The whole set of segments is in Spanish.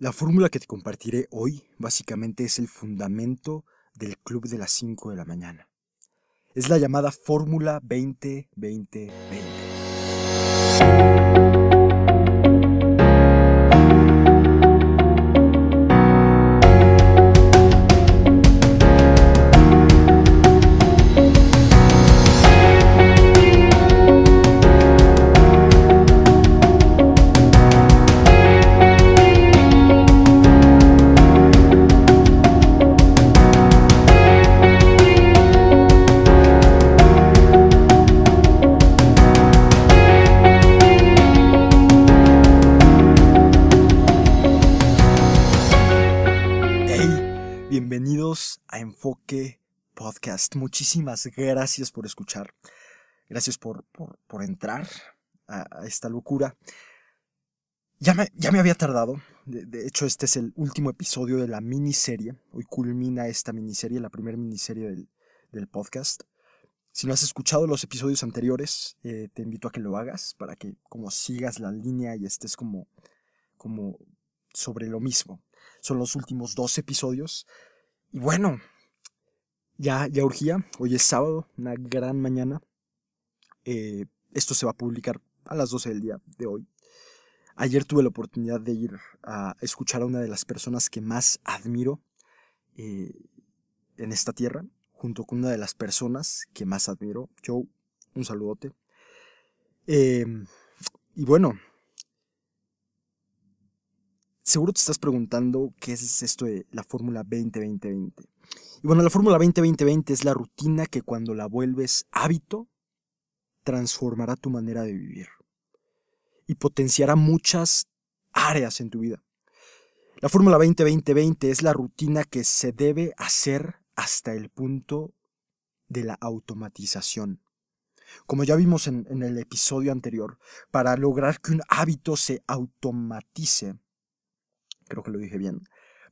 La fórmula que te compartiré hoy básicamente es el fundamento del club de las 5 de la mañana. Es la llamada fórmula 20-20-20. Muchísimas gracias por escuchar. Gracias por, por, entrar a, esta locura. Ya me, ya me había tardado. De, hecho, este es el último episodio de la miniserie. Hoy culmina esta miniserie, la primera miniserie del, del podcast. Si no has escuchado los episodios anteriores, eh, te invito a que lo hagas para que como sigas la línea y estés como, como sobre lo mismo. Son los últimos dos episodios. Y bueno, ya, ya urgía. Hoy es sábado, una gran mañana. Eh, esto se va a publicar a las 12 del día de hoy. Ayer tuve la oportunidad de ir a escuchar a una de las personas que más admiro eh, en esta tierra, junto con una de las personas que más admiro. Joe, un saludote. Em, y bueno, seguro te estás preguntando qué es esto de la fórmula 20-20-20. Y bueno, la fórmula 20-20-20 es la rutina que cuando la vuelves hábito, transformará tu manera de vivir y potenciará muchas áreas en tu vida. La fórmula 20-20-20 es la rutina que se debe hacer hasta el punto de la automatización. Como ya vimos en, en, el episodio anterior, para lograr que un hábito se automatice, creo que lo dije bien,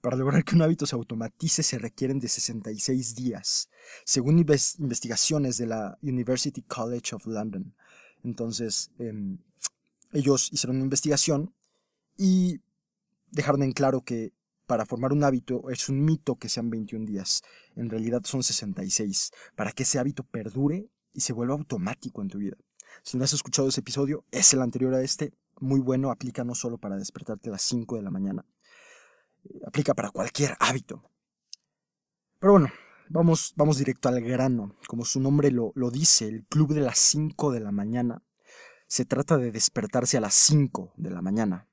para lograr que un hábito se automatice se requieren de 66 días, según investigaciones de la University College of London. Entonces, em, ellos hicieron una investigación y dejaron en claro que para formar un hábito es un mito que sean 21 días. En realidad son 66, para que ese hábito perdure y se vuelva automático en tu vida. Si no has escuchado ese episodio, es el anterior a este, muy bueno, aplica no solo para despertarte a las 5 de la mañana, aplica para cualquier hábito. Pero bueno, vamos, vamos directo al grano. Como su nombre lo, lo dice, el club de las 5 de la mañana. Se trata de despertarse a las 5 de la mañana.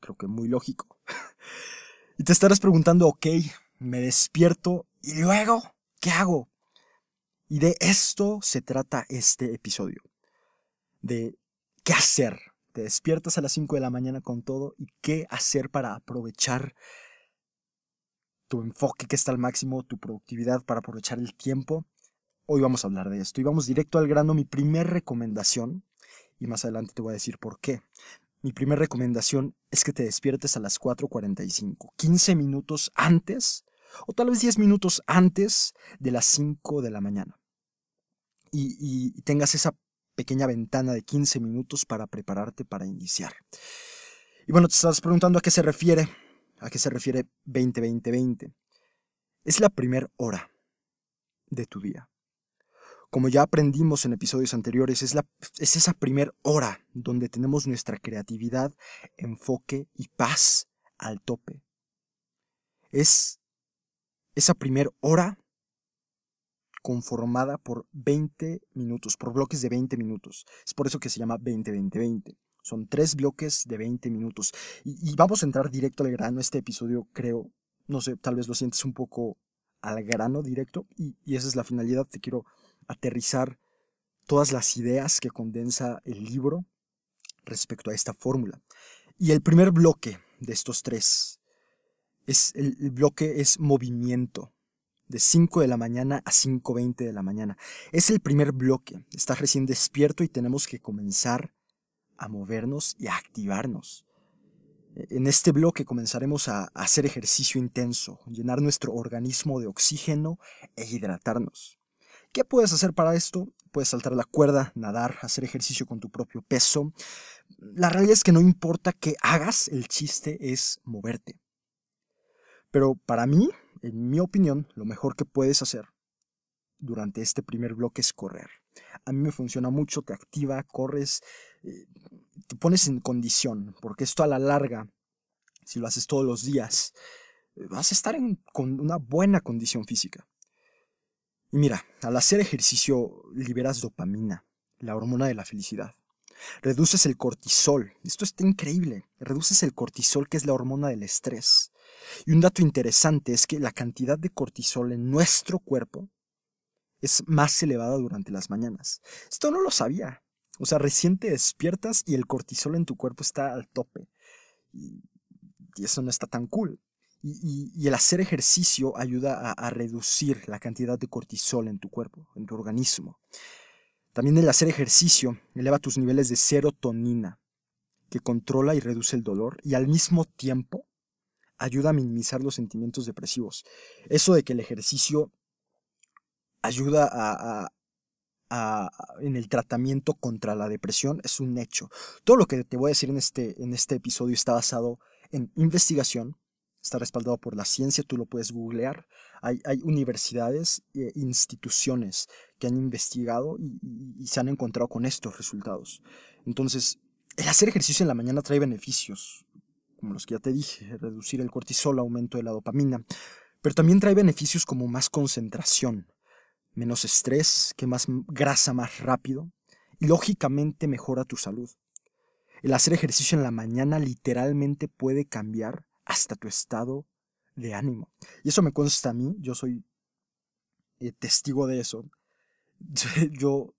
creo que muy lógico. y te estarás preguntando, ok, me despierto y luego, ¿qué hago? Y de esto se trata este episodio. De qué hacer te despiertas a las 5 de la mañana con todo y qué hacer para aprovechar tu enfoque que está al máximo, tu productividad, para aprovechar el tiempo. Hoy vamos a hablar de esto y vamos directo al grano. Mi primer recomendación, y más adelante te voy a decir por qué. Mi primera recomendación es que te despiertes a las 4.45, 15 minutos antes, o tal vez 10 minutos antes de las 5 de la mañana. Y, y tengas esa pequeña ventana de 15 minutos para prepararte para iniciar. Y bueno, te estás preguntando a qué se refiere, a qué se refiere 20-20-20. Es la primera hora de tu día. Como ya aprendimos en episodios anteriores, es, la, es esa primera hora donde tenemos nuestra creatividad, enfoque y paz al tope. Es esa primera hora conformada por 20 minutos, por bloques de 20 minutos. Es por eso que se llama 20-20-20. Son tres bloques de 20 minutos. Y, vamos a entrar directo al grano. Este episodio creo, no sé, tal vez lo sientes un poco al grano directo. Y, esa es la finalidad. Te quiero aterrizar todas las ideas que condensa el libro respecto a esta fórmula. Y el primer bloque de estos tres es el bloque es movimiento de 5 de la mañana a 5.20 de la mañana. Es el primer bloque. Estás recién despierto y tenemos que comenzar a movernos y a activarnos. En este bloque comenzaremos a hacer ejercicio intenso, llenar nuestro organismo de oxígeno e hidratarnos. ¿Qué puedes hacer para esto? puedes saltar la cuerda, nadar, hacer ejercicio con tu propio peso. La realidad es que no importa qué hagas, el chiste es moverte. Pero para mí, en mi opinión, lo mejor que puedes hacer durante este primer bloque es correr. A mí me funciona mucho, te activa, corres, eh, te pones en condición, porque esto a la larga, si lo haces todos los días, eh, vas a estar con una buena condición física. Y mira, al hacer ejercicio liberas dopamina, la hormona de la felicidad. Reduces el cortisol, esto está increíble, reduces el cortisol que es la hormona del estrés. Y un dato interesante es que la cantidad de cortisol en nuestro cuerpo es más elevada durante las mañanas. Esto no lo sabía. O sea, recién te despiertas y el cortisol en tu cuerpo está al tope. Y, eso no está tan cool. Y, el hacer ejercicio ayuda a, reducir la cantidad de cortisol en tu cuerpo, en tu organismo. También el hacer ejercicio eleva tus niveles de serotonina, que controla y reduce el dolor y al mismo tiempo ayuda a minimizar los sentimientos depresivos. Eso de que el ejercicio ayuda a, en el tratamiento contra la depresión es un hecho. Todo lo que te voy a decir en este, en este episodio está basado en investigación, está respaldado por la ciencia, tú lo puedes googlear. Hay, hay universidades e instituciones que han investigado y, y, se han encontrado con estos resultados. Entonces, el hacer ejercicio en la mañana trae beneficios, como los que ya te dije, reducir el cortisol, aumento de la dopamina, pero también trae beneficios como más concentración, menos estrés, más grasa más rápido y lógicamente mejora tu salud. El hacer ejercicio en la mañana literalmente puede cambiar hasta tu estado de ánimo. Y eso me consta a mí, yo soy eh, testigo de eso. Yo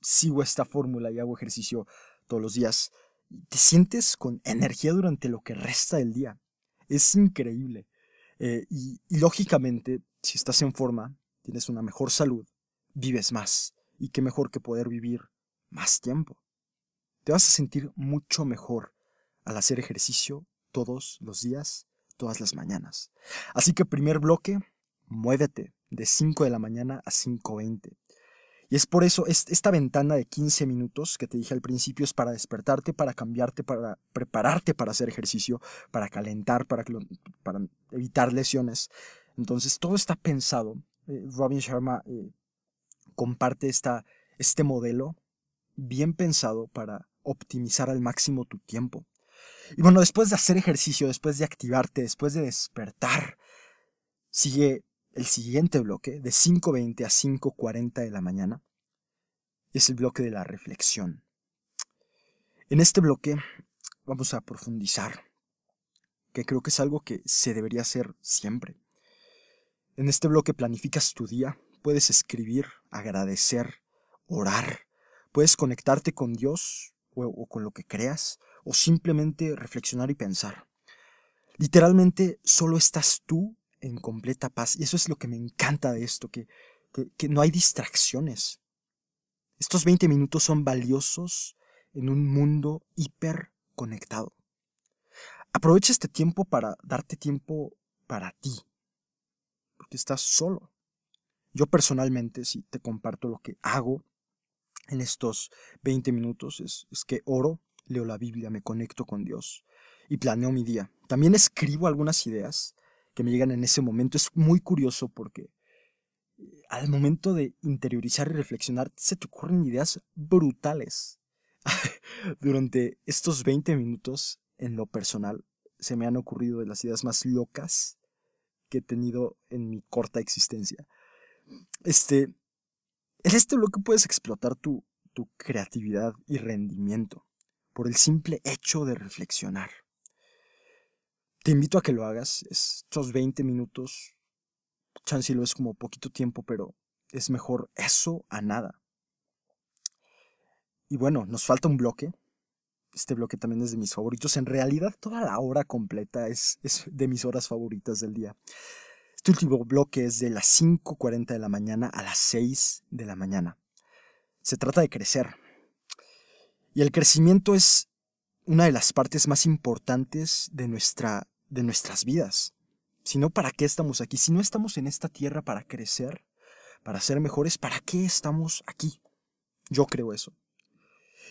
sigo esta fórmula y hago ejercicio todos los días. Te sientes con energía durante lo que resta del día. Es increíble. Eh, y lógicamente, si estás en forma, tienes una mejor salud, vives más. Y qué mejor que poder vivir más tiempo. Te vas a sentir mucho mejor al hacer ejercicio todos los días, todas las mañanas. Así que primer bloque, muévete de 5 de la mañana a 5.20. Y es por eso esta ventana de 15 minutos que te dije al principio es para despertarte, para cambiarte, para prepararte para hacer ejercicio, para calentar, para, evitar lesiones. Entonces todo está pensado eh, Robin Sharma eh, comparte esta, este modelo bien pensado para optimizar al máximo tu tiempo. Y bueno, después de hacer ejercicio, después de activarte, después de despertar, sigue el siguiente bloque de 5.20 a 5.40 de la mañana. Es el bloque de la reflexión. En este bloque vamos a profundizar, que creo que es algo que se debería hacer siempre. En este bloque planificas tu día, puedes escribir, agradecer, orar, puedes conectarte con Dios o, con lo que creas, o simplemente reflexionar y pensar. Literalmente solo estás tú en completa paz. Y eso es lo que me encanta de esto, que, que, no hay distracciones. Estos 20 minutos son valiosos en un mundo hiper conectado. Aprovecha este tiempo para darte tiempo para ti, porque estás solo. Yo personalmente, si te comparto lo que hago en estos 20 minutos, es, es que oro, leo la Biblia, me conecto con Dios y planeo mi día. También escribo algunas ideas que me llegan en ese momento. Es muy curioso porque eh, al momento de interiorizar y reflexionar se te ocurren ideas brutales. Durante estos 20 minutos, en lo personal, se me han ocurrido de las ideas más locas que he tenido en mi corta existencia. Este, en este bloque puedes explotar tu, tu creatividad y rendimiento por el simple hecho de reflexionar. Te invito a que lo hagas, estos 20 minutos, chance lo es como poquito tiempo, pero es mejor eso a nada. Y bueno, nos falta un bloque, este bloque también es de mis favoritos. En realidad, toda la hora completa es, de mis horas favoritas del día. Este último bloque es de las 5.40 de la mañana a las 6 de la mañana. Se trata de crecer. Y el crecimiento es una de las partes más importantes de, nuestra, de nuestras vidas. Si no, ¿para qué estamos aquí? Si no estamos en esta tierra para crecer, para ser mejores, ¿para qué estamos aquí? Yo creo eso.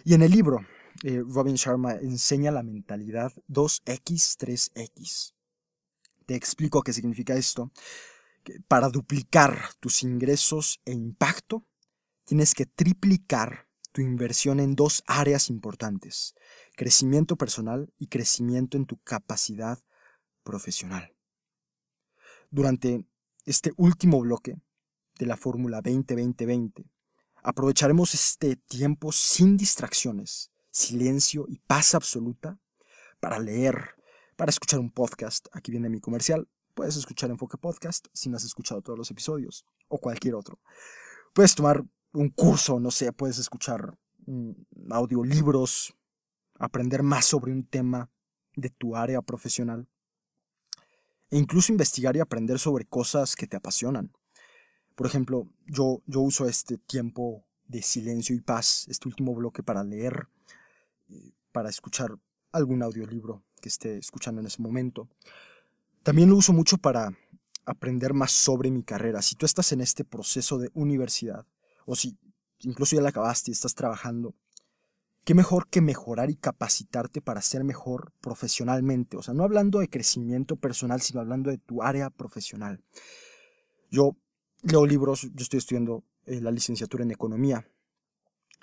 Y en el libro, eh, Robin Sharma enseña la mentalidad 2X3X. Te explico qué significa esto. para duplicar tus ingresos e impacto, tienes que triplicar tu inversión en dos áreas importantes, crecimiento personal y crecimiento en tu capacidad profesional. Durante este último bloque de la Fórmula 20-20-20, aprovecharemos este tiempo sin distracciones, silencio y paz absoluta para leer, para escuchar un podcast. Aquí viene mi comercial. Puedes escuchar Enfoque Podcast si no has escuchado todos los episodios o cualquier otro. Puedes tomar un curso, no sé, puedes escuchar audiolibros, aprender más sobre un tema de tu área profesional e incluso investigar y aprender sobre cosas que te apasionan. Por ejemplo, yo, yo uso este tiempo de silencio y paz, este último bloque para leer, eh, para escuchar algún audiolibro que esté escuchando en ese momento. También lo uso mucho para aprender más sobre mi carrera. Si tú estás en este proceso de universidad, o si incluso ya la acabaste y estás trabajando, qué mejor que mejorar y capacitarte para ser mejor profesionalmente. O sea, no hablando de crecimiento personal, sino hablando de tu área profesional. Yo leo libros, yo estoy estudiando eh, la licenciatura en economía.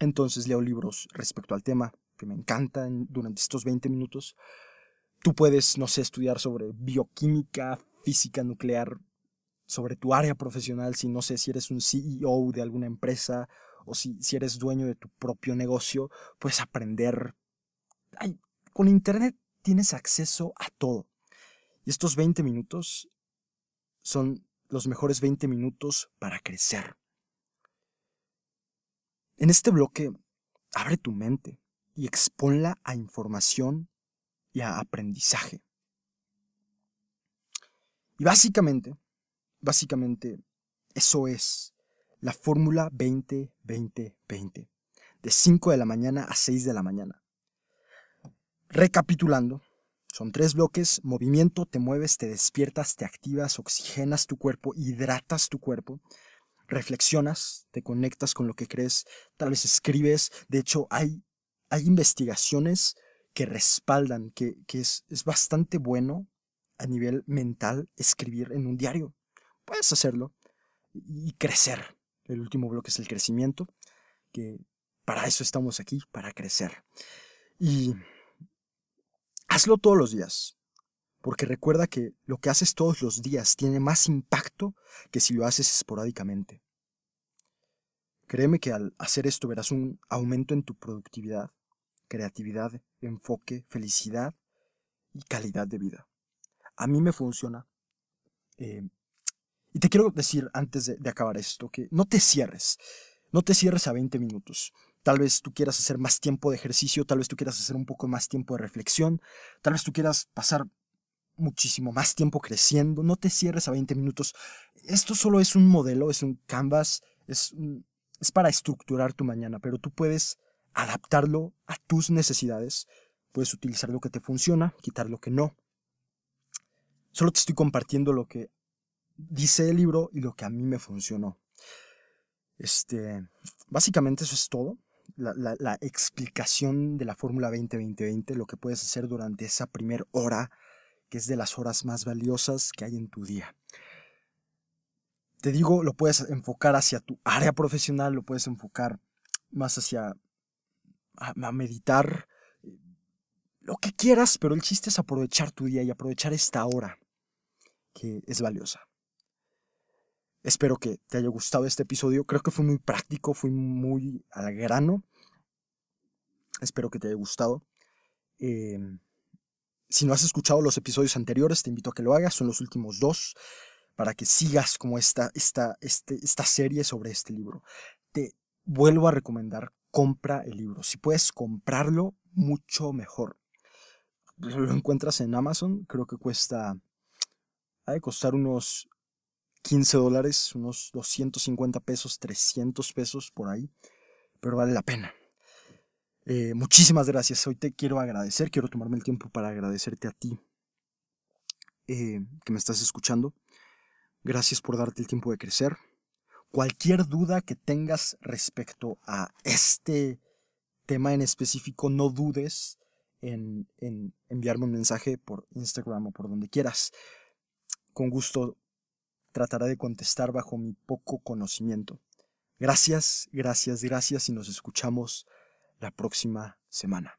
Entonces leo libros respecto al tema que me encantan durante estos 20 minutos. Tú puedes, no sé, estudiar sobre bioquímica, física nuclear, sobre tu área profesional, si no sé si eres un CEO de alguna empresa o si, si eres dueño de tu propio negocio, puedes aprender. con Internet tienes acceso a todo. Y estos 20 minutos son los mejores 20 minutos para crecer. En este bloque, abre tu mente y exponla a información y a aprendizaje. Y básicamente, básicamente, eso es la fórmula 20-20-20, de 5 de la mañana a 6 de la mañana. Recapitulando, son tres bloques, movimiento, te mueves, te despiertas, te activas, oxigenas tu cuerpo, hidratas tu cuerpo, reflexionas, te conectas con lo que crees, tal vez escribes, de hecho hay, hay investigaciones que respaldan que, es, es bastante bueno a nivel mental escribir en un diario. Puedes hacerlo y crecer. El último bloque es el crecimiento, que para eso estamos aquí, para crecer. Y hazlo todos los días, porque recuerda que lo que haces todos los días tiene más impacto que si lo haces esporádicamente. Créeme que al hacer esto verás un aumento en tu productividad, creatividad, enfoque, felicidad y calidad de vida. A mí me funciona. Eh, y te quiero decir antes de, acabar esto que no te cierres, no te cierres a 20 minutos. Tal vez tú quieras hacer más tiempo de ejercicio, tal vez tú quieras hacer un poco más tiempo de reflexión, tal vez tú quieras pasar muchísimo más tiempo creciendo, no te cierres a 20 minutos. Esto solo es un modelo, es un canvas, es, es para estructurar tu mañana, pero tú puedes adaptarlo a tus necesidades, puedes utilizar lo que te funciona, quitar lo que no. Solo te estoy compartiendo lo que dice el libro y lo que a mí me funcionó. Este, básicamente eso es todo. La, explicación de la fórmula 20-20-20, lo que puedes hacer durante esa primera hora, que es de las horas más valiosas que hay en tu día. Te digo, lo puedes enfocar hacia tu área profesional, lo puedes enfocar más hacia a meditar, lo que quieras, pero el chiste es aprovechar tu día y aprovechar esta hora que es valiosa. Espero que te haya gustado este episodio. Creo que fue muy práctico, fue muy al grano. Espero que te haya gustado. Em, si no has escuchado los episodios anteriores, te invito a que lo hagas. Son los últimos dos para que sigas como esta, esta, este, esta serie sobre este libro. Te vuelvo a recomendar, compra el libro. Si puedes comprarlo, mucho mejor. Lo encuentras en Amazon, creo que cuesta, ha de costar unos 15 dólares, unos 250 pesos, 300 pesos por ahí, pero vale la pena. Eh, muchísimas gracias. Hoy te quiero agradecer, quiero tomarme el tiempo para agradecerte a ti eh, que me estás escuchando. Gracias por darte el tiempo de crecer, Cualquier duda que tengas respecto a este tema en específico, no dudes en, en enviarme un mensaje por Instagram o por donde quieras. Con gusto trataré de contestar bajo mi poco conocimiento. Gracias, gracias, gracias y nos escuchamos la próxima semana.